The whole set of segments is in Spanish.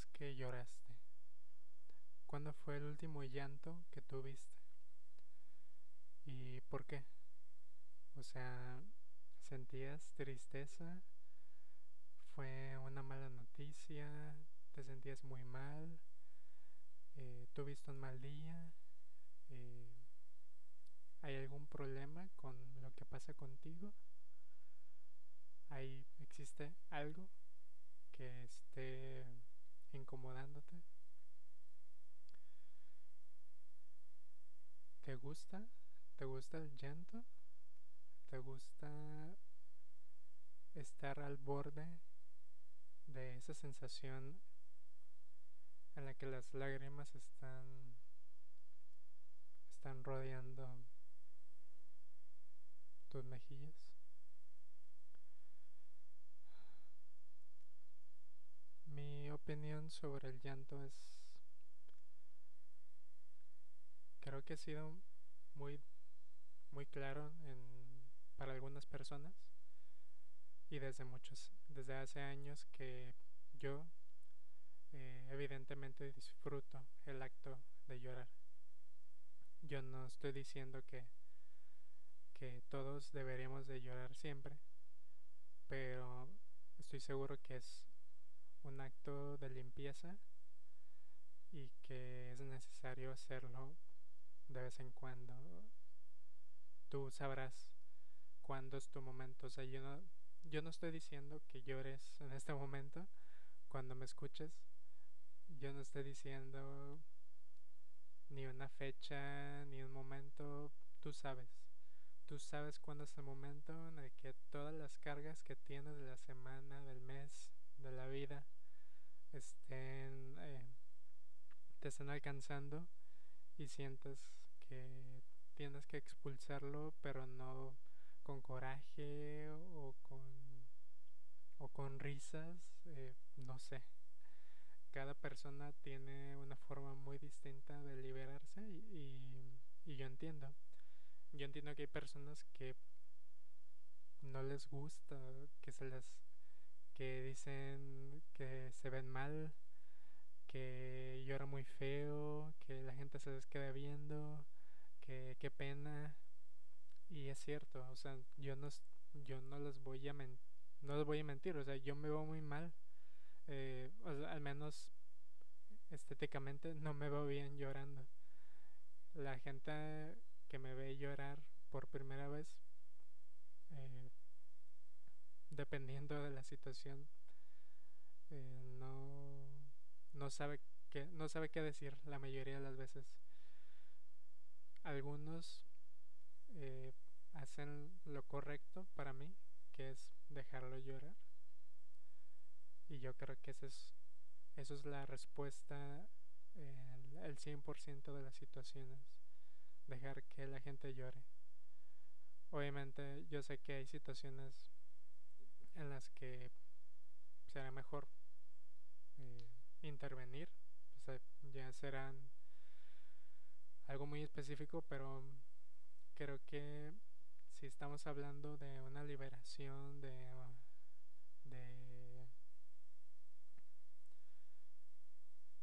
vez que lloraste? ¿Cuándo fue el último llanto que tuviste? ¿Y por qué? O sea, ¿sentías tristeza? ¿Fue una mala noticia? ¿Te sentías muy mal? Eh, ¿Tuviste un mal día? Eh, ¿Hay algún problema con lo que pasa contigo? ¿Hay, ¿Existe algo que esté incomodándote? ¿Te gusta? ¿Te gusta el llanto? ¿Te gusta estar al borde de esa sensación en la que las lágrimas están están rodeando tus mejillas? Mi opinión sobre el llanto es creo que ha sido muy muy claro para algunas personas y desde muchos desde hace años que yo eh, evidentemente disfruto el acto de llorar. Yo no estoy diciendo que que todos deberíamos de llorar siempre pero estoy seguro que es un acto de limpieza y que es necesario hacerlo de vez en cuando. Tú sabrás cuándo es tu momento. O sea, yo no, yo no estoy diciendo que llores en este momento cuando me escuches. Yo no estoy diciendo ni una fecha, ni un momento. Tú sabes. Tú sabes cuándo es el momento en el que todas las cargas que tienes de la semana, del mes, de la vida, estén, eh, te estén alcanzando y sientes que tienes que expulsarlo, pero no con coraje o con, o con risas, eh, no sé. Cada persona tiene una forma muy distinta de liberarse y, y yo entiendo. Yo entiendo que hay personas que no les gusta que se les que dicen que se ven mal, que llora muy feo, que la gente se les queda viendo, que qué pena. Y es cierto, o sea, yo no, yo no les voy a no les voy a mentir, o sea, yo me veo muy mal. Eh, al menos estéticamente no me veo bien llorando. La gente que me ve llorar por primera vez eh, dependiendo de la situación, eh, no, no, sabe qué, no sabe qué decir la mayoría de las veces. Algunos eh, hacen lo correcto para mí, que es dejarlo llorar. Y yo creo que eso es, eso es la respuesta, el, el 100% de las situaciones, dejar que la gente llore. Obviamente yo sé que hay situaciones en las que será mejor eh, intervenir. ya serán algo muy específico, pero creo que si estamos hablando de una liberación, de, de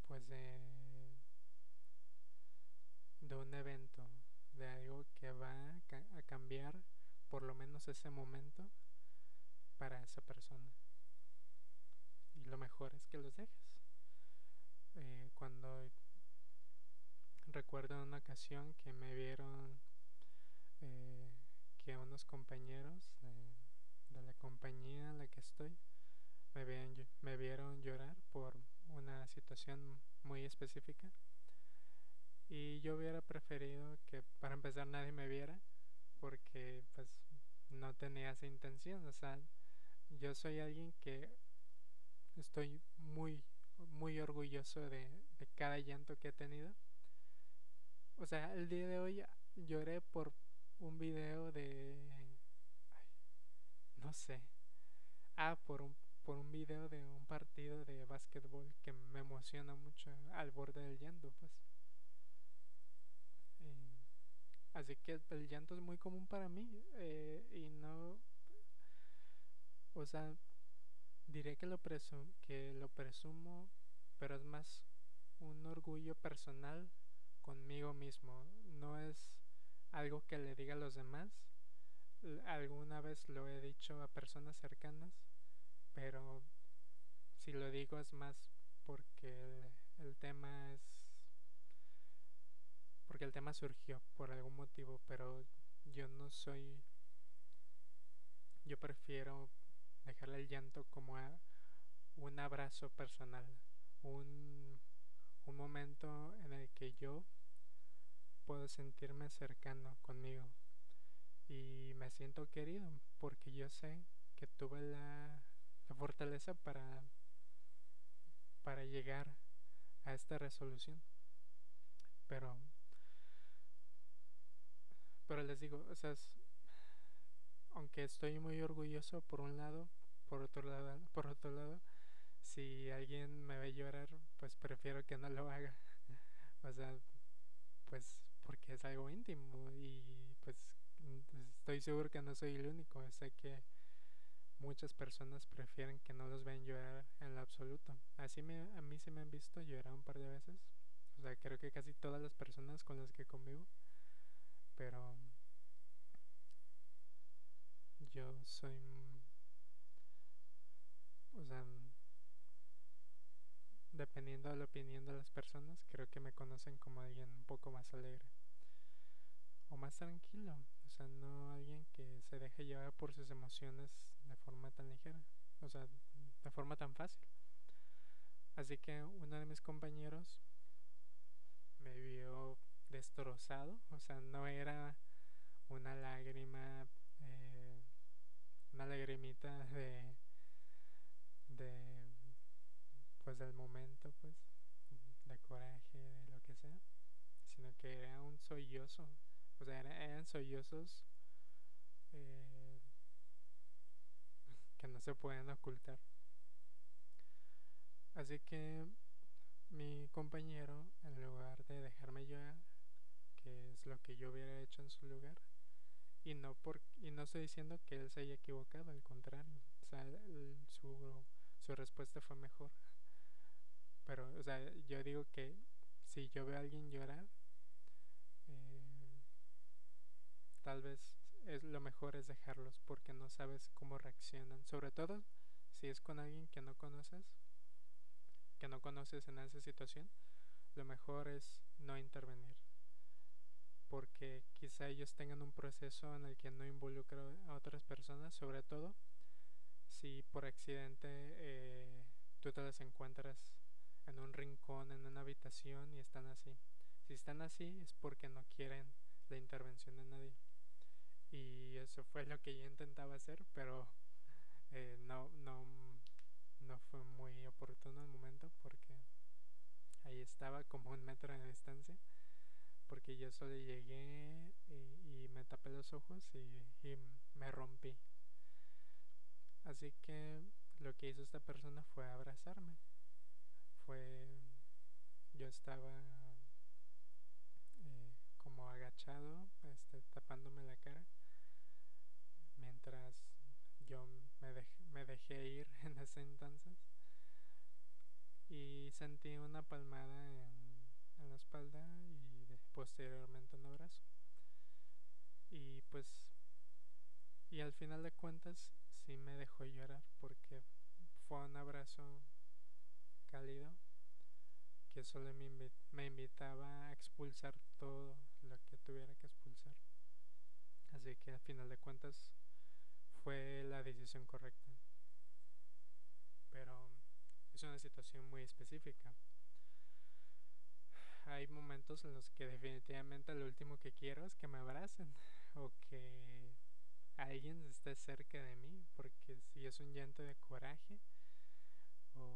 pues de, de un evento, de algo que va a cambiar por lo menos ese momento, para esa persona. Y lo mejor es que los dejes. Eh, cuando recuerdo una ocasión que me vieron eh, que unos compañeros de, la compañía en la que estoy me, me vieron llorar por una situación muy específica y yo hubiera preferido que para empezar nadie me viera porque pues no tenía esa intención o sea yo soy alguien que estoy muy, muy orgulloso de, cada llanto que he tenido. O sea, el día de hoy lloré por un video de... no sé. Ah, por un, por un video de un partido de básquetbol que me emociona mucho al borde del llanto, pues. así que el llanto es muy común para mí eh, y no o sea, diré que lo, que lo presumo pero es más un orgullo personal conmigo mismo. No es algo que le diga a los demás. Alguna vez lo he dicho a personas cercanas, pero si lo digo es más porque el, tema es porque el tema surgió por algún motivo, pero yo no soy yo prefiero dejarle el llanto como un abrazo personal, un, un momento en el que yo puedo sentirme cercano conmigo y me siento querido porque yo sé que tuve la, la fortaleza para, para llegar a esta resolución. Pero, pero les digo, o sea, aunque estoy muy orgulloso por un lado, por otro lado, por otro lado, si alguien me ve llorar, pues prefiero que no lo haga. o sea, pues porque es algo íntimo y pues estoy seguro que no soy el único. Sé que muchas personas prefieren que no los vean llorar en lo absoluto. Así me, a mí se me han visto llorar un par de veces. O sea, creo que casi todas las personas con las que convivo. Pero yo soy... O sea, dependiendo de la opinión de las personas, creo que me conocen como alguien un poco más alegre o más tranquilo, o sea, no alguien que se deje llevar por sus emociones de forma tan ligera, o sea, de forma tan fácil. Así que uno de mis compañeros me vio destrozado, o sea, no era una lágrima, una lagrimita de, de, pues del momento, pues, de coraje, de lo que sea, sino que era un sollozo, o sea, eran, sollozos eh, que no se pueden ocultar. Así que mi compañero, en lugar de dejarme llorar, que es lo que yo hubiera hecho en su lugar, y no por y no estoy diciendo que él se haya equivocado, al contrario, o sea, su, su respuesta fue mejor. Pero, o sea, yo digo que si yo veo a alguien llorar, tal vez es lo mejor es dejarlos porque no sabes cómo reaccionan, sobre todo si es con alguien que no conoces, que no conoces en esa situación, lo mejor es no intervenir. Porque quizá ellos tengan un proceso en el que no involucra a otras personas, sobre todo si por accidente eh, tú te las encuentras en un rincón, en una habitación y están así. Si están así es porque no quieren la intervención de nadie y eso fue lo que yo intentaba hacer, pero eh, no, no, no fue muy oportuno el momento porque ahí estaba como un metro de distancia, porque yo solo llegué y, me tapé los ojos y, me rompí. Así que lo que hizo esta persona fue abrazarme. Fue, yo estaba eh, como agachado, este, tapándome la cara yo me, me dejé ir en ese entonces y sentí una palmada en, en la espalda y posteriormente un abrazo. Y pues, y al final de cuentas sí me dejó llorar porque fue un abrazo cálido que solo me, me invitaba a expulsar todo lo que tuviera que expulsar. Así que al final de cuentas fue la decisión correcta. Pero es una situación muy específica. Hay momentos en los que definitivamente lo último que quiero es que me abracen o que alguien esté cerca de mí, porque si es un llanto de coraje o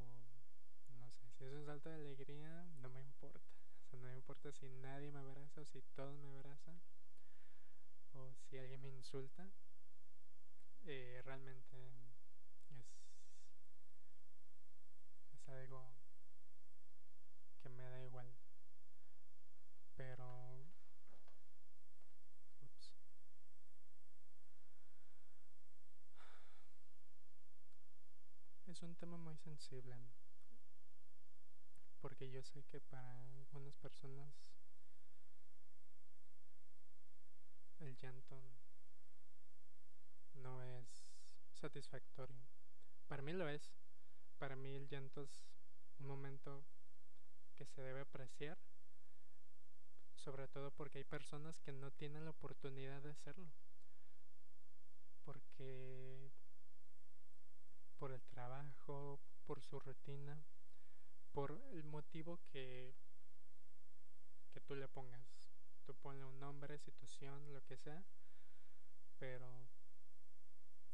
no sé, si es un salto de alegría, no me importa. O sea, no me importa si nadie me abraza o si todos me abrazan o si alguien me insulta eh, realmente es, es algo que me da igual. Pero... Ups. Un tema muy sensible. porque yo sé que para algunas personas el llanto no es satisfactorio. Para mí lo es. Para mí el llanto es un momento que se debe apreciar, sobre todo porque hay personas que no tienen la oportunidad de hacerlo. Porque por el trabajo, por su rutina, por el motivo que, que tú le pongas. Tú ponle un nombre, situación, lo que sea, pero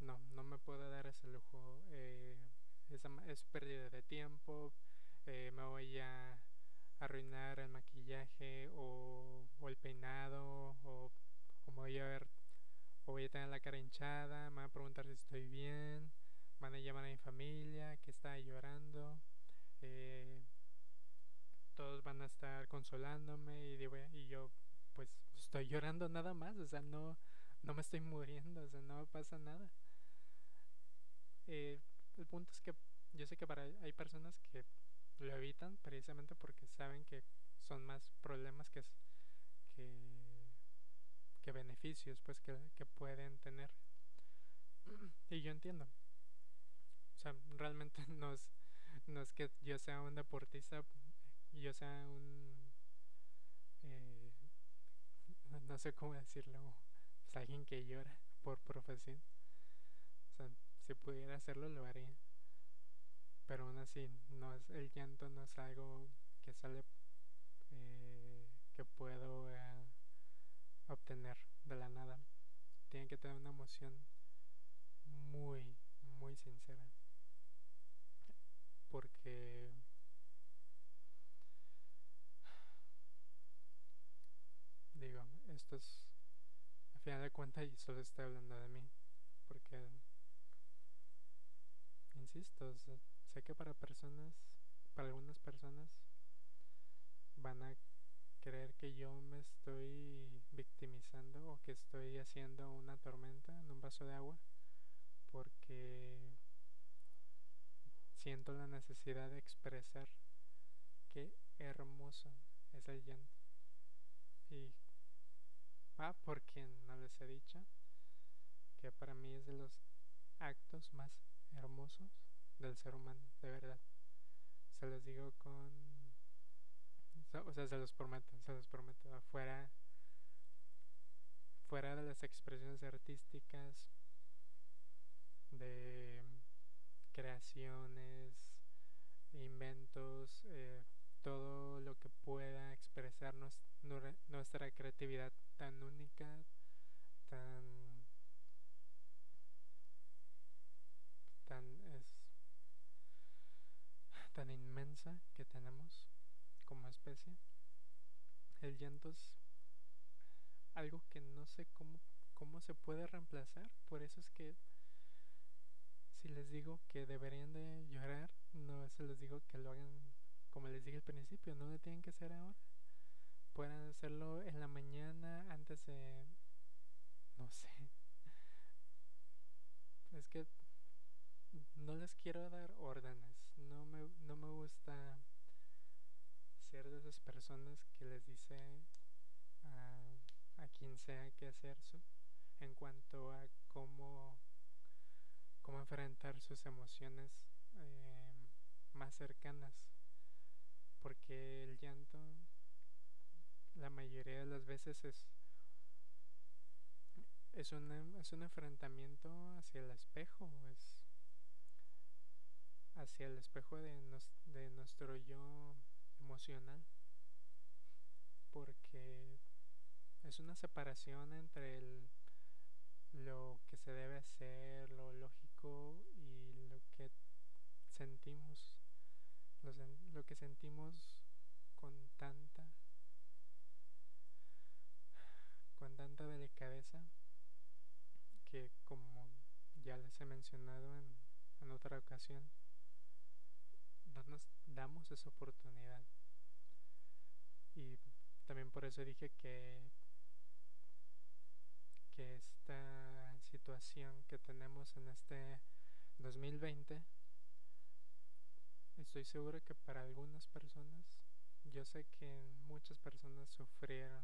no, no me puedo dar ese lujo. Eh, es, pérdida de tiempo, eh, me voy a arruinar el maquillaje o, el peinado o, o, me voy a ver o voy a tener la cara hinchada, me van a preguntar si estoy bien, van a llamar a mi familia que está llorando. Eh, todos van a estar consolándome y, y yo pues estoy llorando nada más, o sea, no, no me estoy muriendo, o sea, no pasa nada. Eh, el punto es que yo sé que para hay personas que lo evitan precisamente porque saben que son más problemas que, que, beneficios pues que, que pueden tener. Y yo entiendo. Realmente no es, no es que yo sea un deportista yo sea un... Eh, no sé cómo decirlo. Pues alguien que llora por profesión. O sea, si pudiera hacerlo, lo haría. Pero aún así, no es, el llanto no es algo que sale, eh, que puedo eh, obtener de la nada. Tiene que tener una emoción muy, muy sincera. Porque digo, esto es a final de cuentas y solo estoy hablando de mí. Porque insisto, sé que para personas, para algunas personas, van a creer que yo me estoy victimizando o que estoy haciendo una tormenta en un vaso de agua porque siento la necesidad de expresar qué hermoso es el llanto. Y va por quien no les he dicho que para mí es de los actos más hermosos del ser humano, de verdad. Se los digo con... O sea, se los prometo, se los prometo. Fuera, fuera de las expresiones artísticas, de creaciones, inventos, eh, todo lo que pueda expresarnos nuestra creatividad tan única, tan tan inmensa que tenemos como especie. El llanto es algo que no sé cómo, cómo se puede reemplazar. Por eso es que si les digo que deberían de llorar, no se les digo que lo hagan como les dije al principio, no lo tienen que hacer ahora. Pueden hacerlo en la mañana antes de... no sé. Es que no les quiero dar órdenes no me, no me gusta ser de esas personas que les dice a, a quien sea qué hacer su, en cuanto a cómo, cómo enfrentar sus emociones eh, más cercanas. Porque el llanto la mayoría de las veces es es un, es un enfrentamiento hacia el espejo, es hacia el espejo de, de nuestro yo emocional porque es una separación entre lo que se debe hacer, lo lógico y lo que sentimos, lo, que sentimos con tanta con tanta delicadeza que como ya les he mencionado en, en otra ocasión nos damos esa oportunidad. Y también por eso dije que, que esta situación que tenemos en este 2020 estoy seguro que para algunas personas, yo sé que muchas personas sufrieron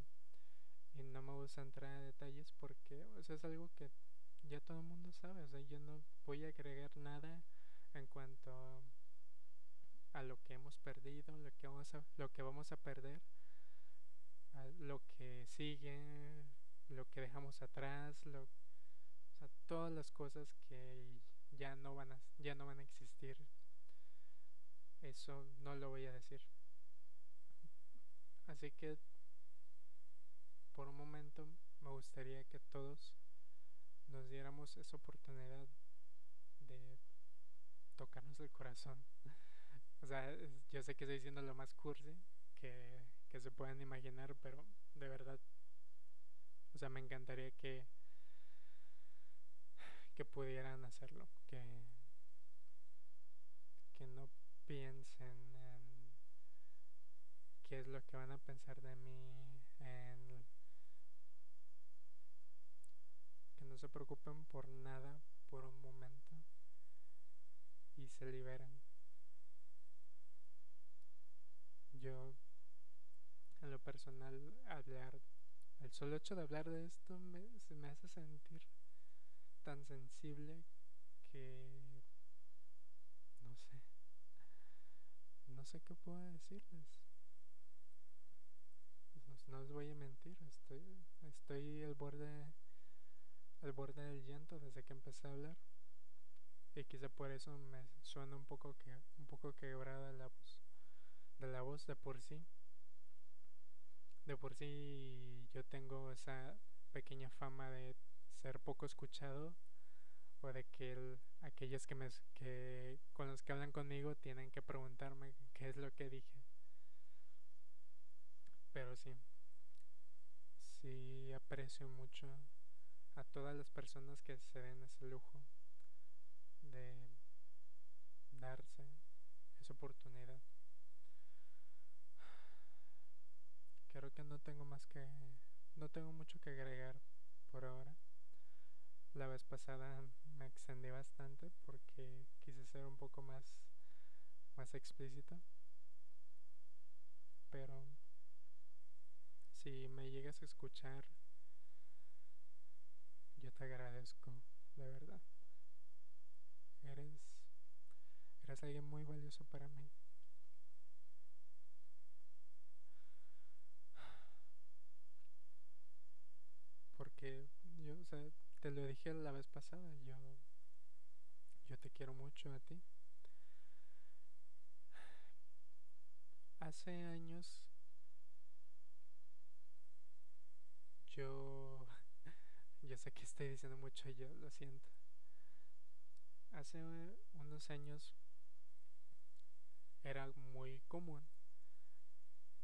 y no me gusta entrar en detalles porque o es algo que ya todo el mundo sabe, o sea, yo no voy a agregar nada en cuanto a lo que hemos perdido, lo que vamos a, lo que vamos a perder, a lo que sigue, lo que dejamos atrás, lo, todas las cosas que ya no van a, ya no van a existir. Eso no lo voy a decir. Así que por un momento me gustaría que todos nos diéramos esa oportunidad de tocarnos el corazón. o sea, yo sé que estoy diciendo lo más cursi que, que se puedan imaginar, pero de verdad, o sea, me encantaría que que pudieran hacerlo, que que no piensen en qué es lo que van a pensar de mí, en que no se preocupen por nada por un momento y se liberan. Yo, en lo personal, hablar, el solo hecho de hablar de esto me, se me hace sentir tan sensible que no sé, no sé qué puedo decirles. No, no os voy a mentir, estoy, estoy al borde, al borde del llanto desde que empecé a hablar y quizá por eso me suena un poco que un poco quebrada la voz de la voz de por sí de por sí yo tengo esa pequeña fama de ser poco escuchado o de que aquellos que me que con los que hablan conmigo tienen que preguntarme qué es lo que dije pero sí sí aprecio mucho a todas las personas que se den ese lujo de darse esa oportunidad. Creo que no tengo más que no tengo mucho que agregar por ahora. La vez pasada me extendí bastante porque quise ser un poco más más explícito. Pero si me llegas a escuchar yo te agradezco, de verdad. Eres, eres alguien muy valioso para mí. Porque yo, o sea, te lo dije la vez pasada, yo, yo te quiero mucho a ti. Hace años yo, yo sé que estoy diciendo mucho yo, lo siento hace unos años era muy común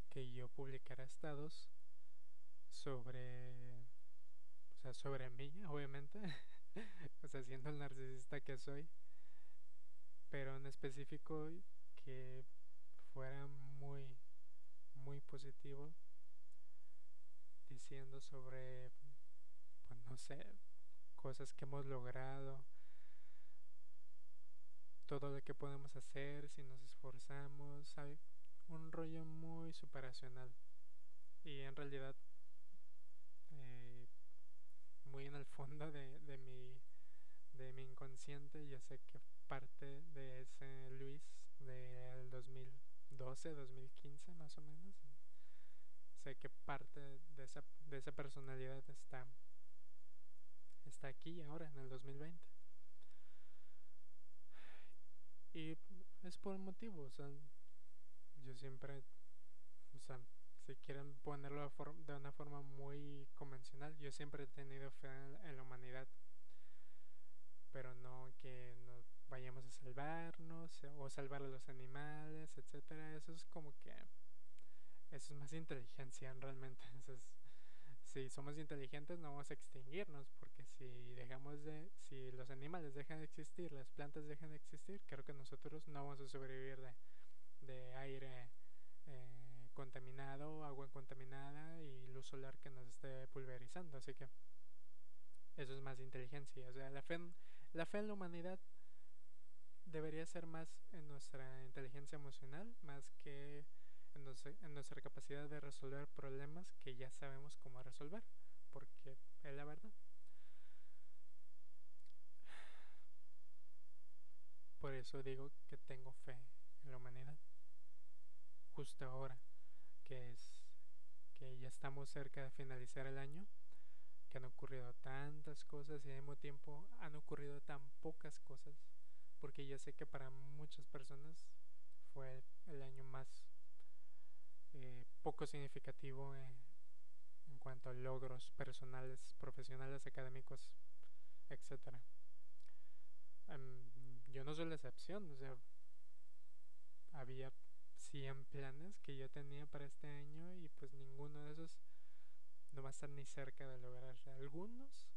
que yo publicara estados sobre o sea sobre mí obviamente o sea siendo el narcisista que soy pero en específico que fuera muy muy positivo diciendo sobre pues no sé cosas que hemos logrado todo lo que podemos hacer si nos esforzamos, hay un rollo muy superacional. Y en realidad muy en el fondo de, de, mi, de mi inconsciente. Yo sé que parte de ese Luis del 2012, 2015 más o menos, sé que parte de esa, de esa personalidad está, está aquí ahora en el 2020 y es por un motivo, o sea, yo siempre, o sea, si quieren ponerlo de, una forma muy convencional, yo siempre he tenido fe en, la humanidad, pero no que nos vayamos a salvarnos o salvar a los animales, etcétera. Eso es como que eso es más inteligencia realmente. Eso es, si somos inteligentes no vamos a extinguirnos porque si dejamos de si los animales dejan de existir las plantas dejan de existir creo que nosotros no vamos a sobrevivir de, de aire eh, contaminado agua contaminada y luz solar que nos esté pulverizando así que eso es más inteligencia o sea la fe en, la fe en la humanidad debería ser más en nuestra inteligencia emocional, más que en, en nuestra capacidad de resolver problemas que ya sabemos cómo resolver, porque es la verdad. Por eso digo que tengo fe en la humanidad. Justo ahora, que es que ya estamos cerca de finalizar el año, que han ocurrido tantas cosas y al mismo tiempo han ocurrido tan pocas cosas, porque yo sé que para muchas personas fue el año más eh, poco significativo en cuanto a logros personales, profesionales, académicos, etcétera. yo no soy la excepción, o sea, había 100 planes que yo tenía para este año y pues ninguno de esos no va a estar ni cerca de lograrse. Algunos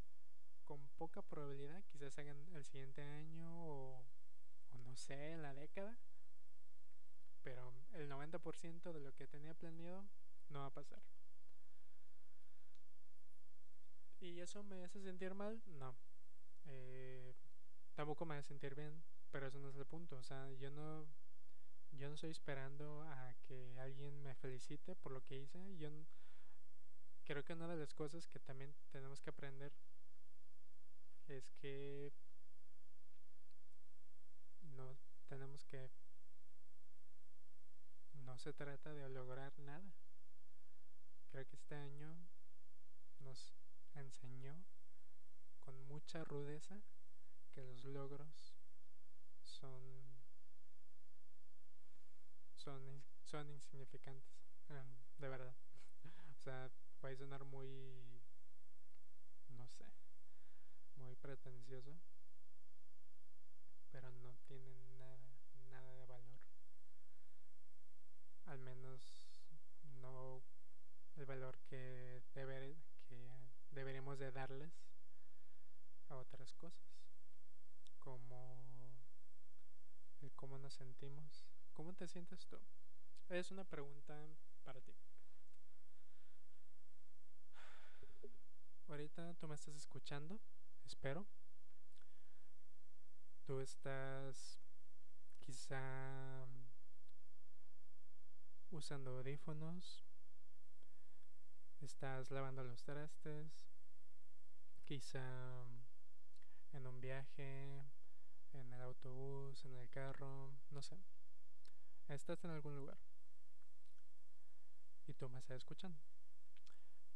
con poca probabilidad quizás hagan el siguiente año o, o no sé, en la década. Pero el 90% de lo que tenía planeado no va a pasar. ¿Y eso me hace sentir mal? No. Eh, tampoco me hace sentir bien, pero eso no es el punto. O sea, yo no yo no estoy esperando a que alguien me felicite por lo que hice. Yo creo que una de las cosas que también tenemos que aprender es que no tenemos que no se trata de lograr nada. Creo que este año nos enseñó con mucha rudeza que los logros son son, son insignificantes, em, de verdad. o sea, puede sonar muy, no sé, muy pretencioso, pero no tienen nada, nada de valor. Al menos no el valor que, deber, que deberíamos de darles a otras cosas, como el cómo nos sentimos ¿Cómo te sientes tú? Es una pregunta para ti. Ahorita tú me estás escuchando, espero. Tú estás quizá usando audífonos, estás lavando los trastes, quizá en un viaje, en el autobús, en el carro, no sé. Estás en algún lugar y tú me estás escuchando.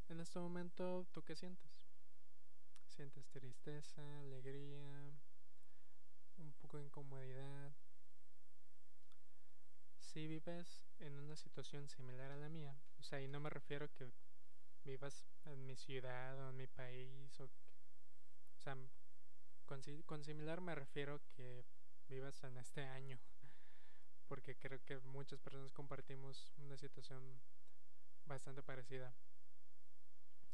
En este momento, ¿tú qué sientes? ¿Sientes tristeza, alegría, un poco de incomodidad? Si vives en una situación similar a la mía, o sea, y no me refiero que vivas en mi ciudad o en mi país, o, o sea, con similar me refiero que vivas en este año porque creo que muchas personas compartimos una situación bastante parecida.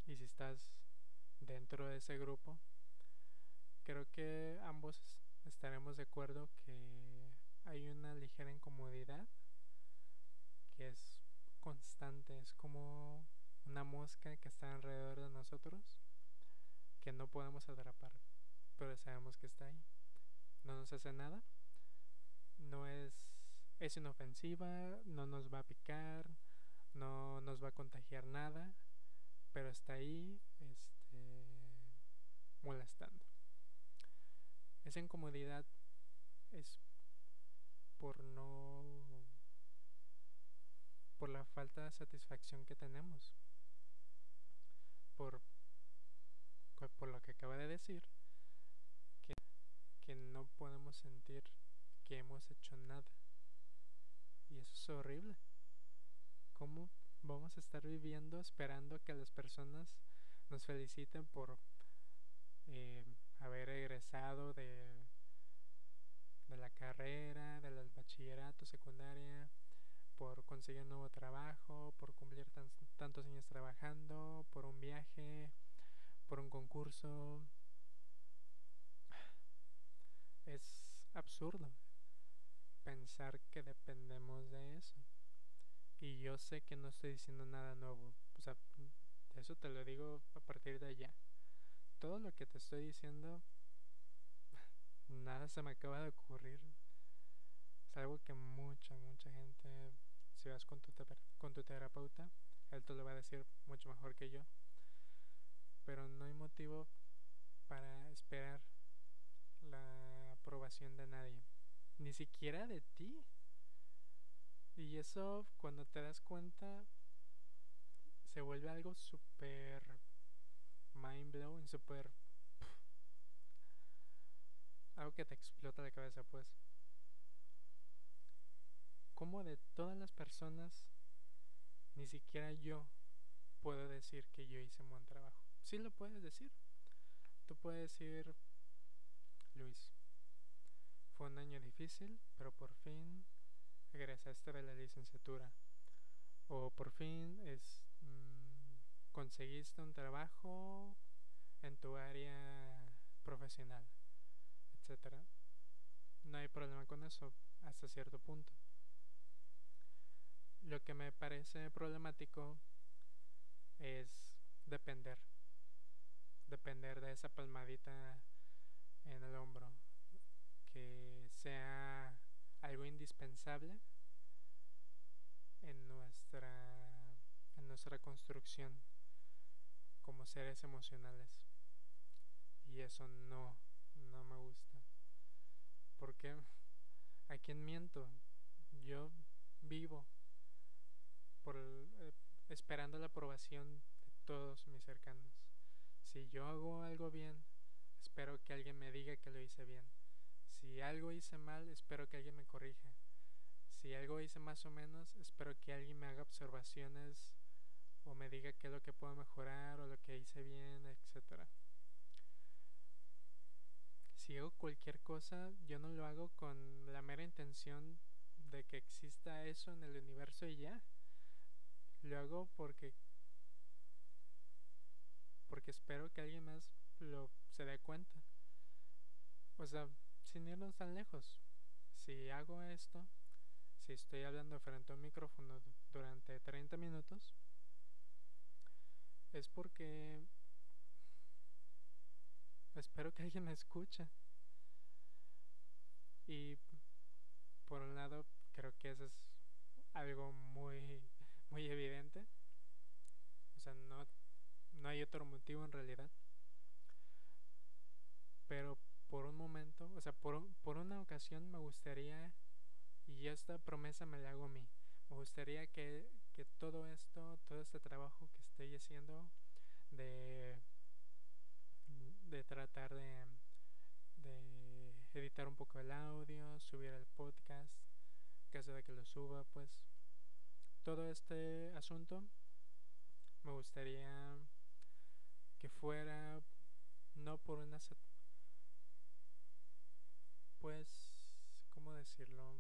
Y si estás dentro de ese grupo, creo que ambos estaremos de acuerdo que hay una ligera incomodidad que es constante, es como una mosca que está alrededor de nosotros que no podemos atrapar, pero sabemos que está ahí. No nos hace nada, no es es inofensiva, no nos va a picar, no nos va a contagiar nada, pero está ahí este, molestando. Esa incomodidad es por no por la falta de satisfacción que tenemos por por lo que acaba de decir que, que no podemos sentir que hemos hecho nada es horrible. ¿Cómo vamos a estar viviendo esperando que las personas nos feliciten por eh, haber egresado de, la carrera, del bachillerato, secundaria, por conseguir un nuevo trabajo, por cumplir tantos años trabajando, por un viaje, por un concurso? Es absurdo pensar que dependemos de eso. Y yo sé que no estoy diciendo nada nuevo. O sea, eso te lo digo a partir de allá. Todo lo que te estoy diciendo, nada se me acaba de ocurrir. Es algo que mucha, mucha gente, si vas con tu, con tu terapeuta, él te lo va a decir mucho mejor que yo. Pero no hay motivo para esperar la aprobación de nadie, ni siquiera de ti. Y eso cuando te das cuenta se vuelve algo súper mind blowing, súper... Algo que te explota la cabeza, pues. Como de todas las personas, ni siquiera yo puedo decir que yo hice un buen trabajo. Sí lo puedes decir. Tú puedes decir, Luis, un año difícil, pero por fin egresaste de la licenciatura. O por fin es, mm, conseguiste un trabajo en tu área profesional, etcétera. No hay problema con eso hasta cierto punto. Lo que me parece problemático es depender. Depender de esa palmadita en el hombro. Que sea algo indispensable en nuestra, en nuestra construcción como seres emocionales. Y eso no, no me gusta. Porque a quién miento? Yo vivo por eh, esperando la aprobación de todos mis cercanos. Si yo hago algo bien, espero que alguien me diga que lo hice bien. Si algo hice mal, espero que alguien me corrija. Si algo hice más o menos, espero que alguien me haga observaciones o me diga qué es lo que puedo mejorar o lo que hice bien, etc. Si hago cualquier cosa, yo no lo hago con la mera intención de que exista eso en el universo y ya. Lo hago porque porque espero que alguien más lo se dé cuenta. O sea, sin irnos tan lejos. Si hago esto, si estoy hablando frente a un micrófono durante 30 minutos, es porque espero que alguien me escuche. Y por un lado, creo que eso es algo muy, muy evidente. O sea, no, no hay otro motivo en realidad. Pero por un momento, o sea, por, por una ocasión me gustaría, y esta promesa me la hago a mí, me gustaría que, que todo esto, todo este trabajo que estoy haciendo de, de tratar de, editar un poco el audio, subir el podcast, caso de que lo suba, pues todo este asunto me gustaría que fuera no por una pues, ¿cómo decirlo?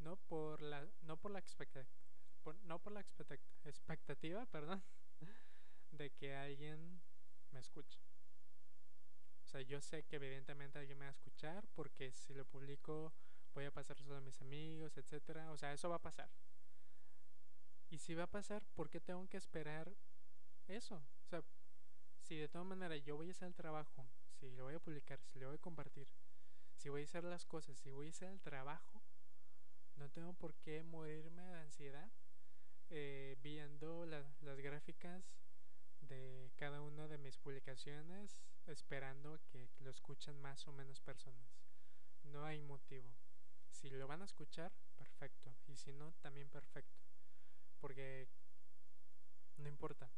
No por la, no por la expectativa, no por la expectativa, perdón, de que alguien me escuche. O sea, yo sé que evidentemente alguien me va a escuchar porque si lo publico voy a pasar solo a mis amigos, etcétera. O sea, eso va a pasar. Y si va a pasar, ¿por qué tengo que esperar eso? O sea, si de todas maneras yo voy a hacer el trabajo, si lo voy a publicar, si lo voy a compartir, si voy a hacer las cosas, si voy a hacer el trabajo, no tengo por qué morirme de ansiedad eh, viendo las gráficas de cada una de mis publicaciones, esperando que lo escuchen más o menos personas. No hay motivo. Si lo van a escuchar, perfecto. Y si no, también perfecto. Porque no importa.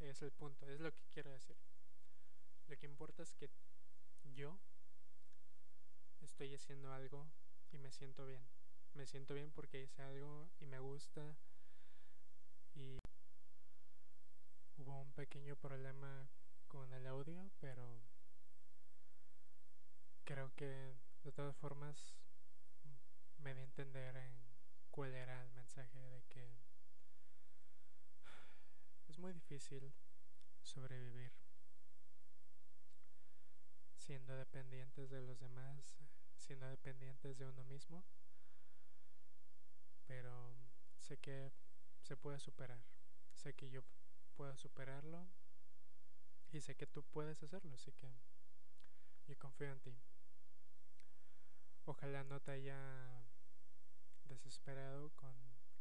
Es el punto. Es lo que quiero decir. Lo que importa es que yo estoy haciendo algo y me siento bien. Me siento bien porque hice algo y me gusta. Y hubo un pequeño problema con el audio, pero creo que de todas formas me di a entender en cuál era el mensaje de que es muy difícil sobrevivir siendo dependientes de los demás, siendo dependientes de uno mismo, pero sé que se puede superar, sé que yo puedo superarlo y sé que tú puedes hacerlo, así que yo confío en ti. ojalá no te haya desesperado con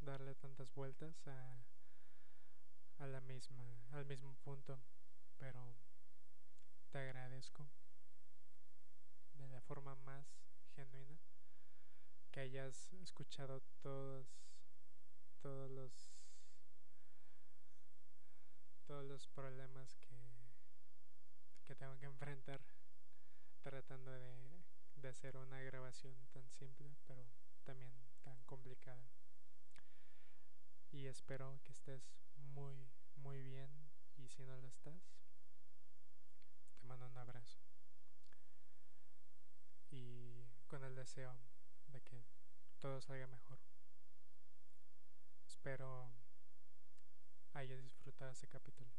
darle tantas vueltas a, a la misma al mismo punto pero te agradezco de la forma más genuina que hayas escuchado todos todos los todos los problemas que, que tengo que enfrentar tratando de, de hacer una grabación tan simple pero también tan complicada. Y espero que estés muy muy bien y si no lo estás te mando un abrazo. Y con el deseo de que todo salga mejor. Espero hayas disfrutado este capítulo.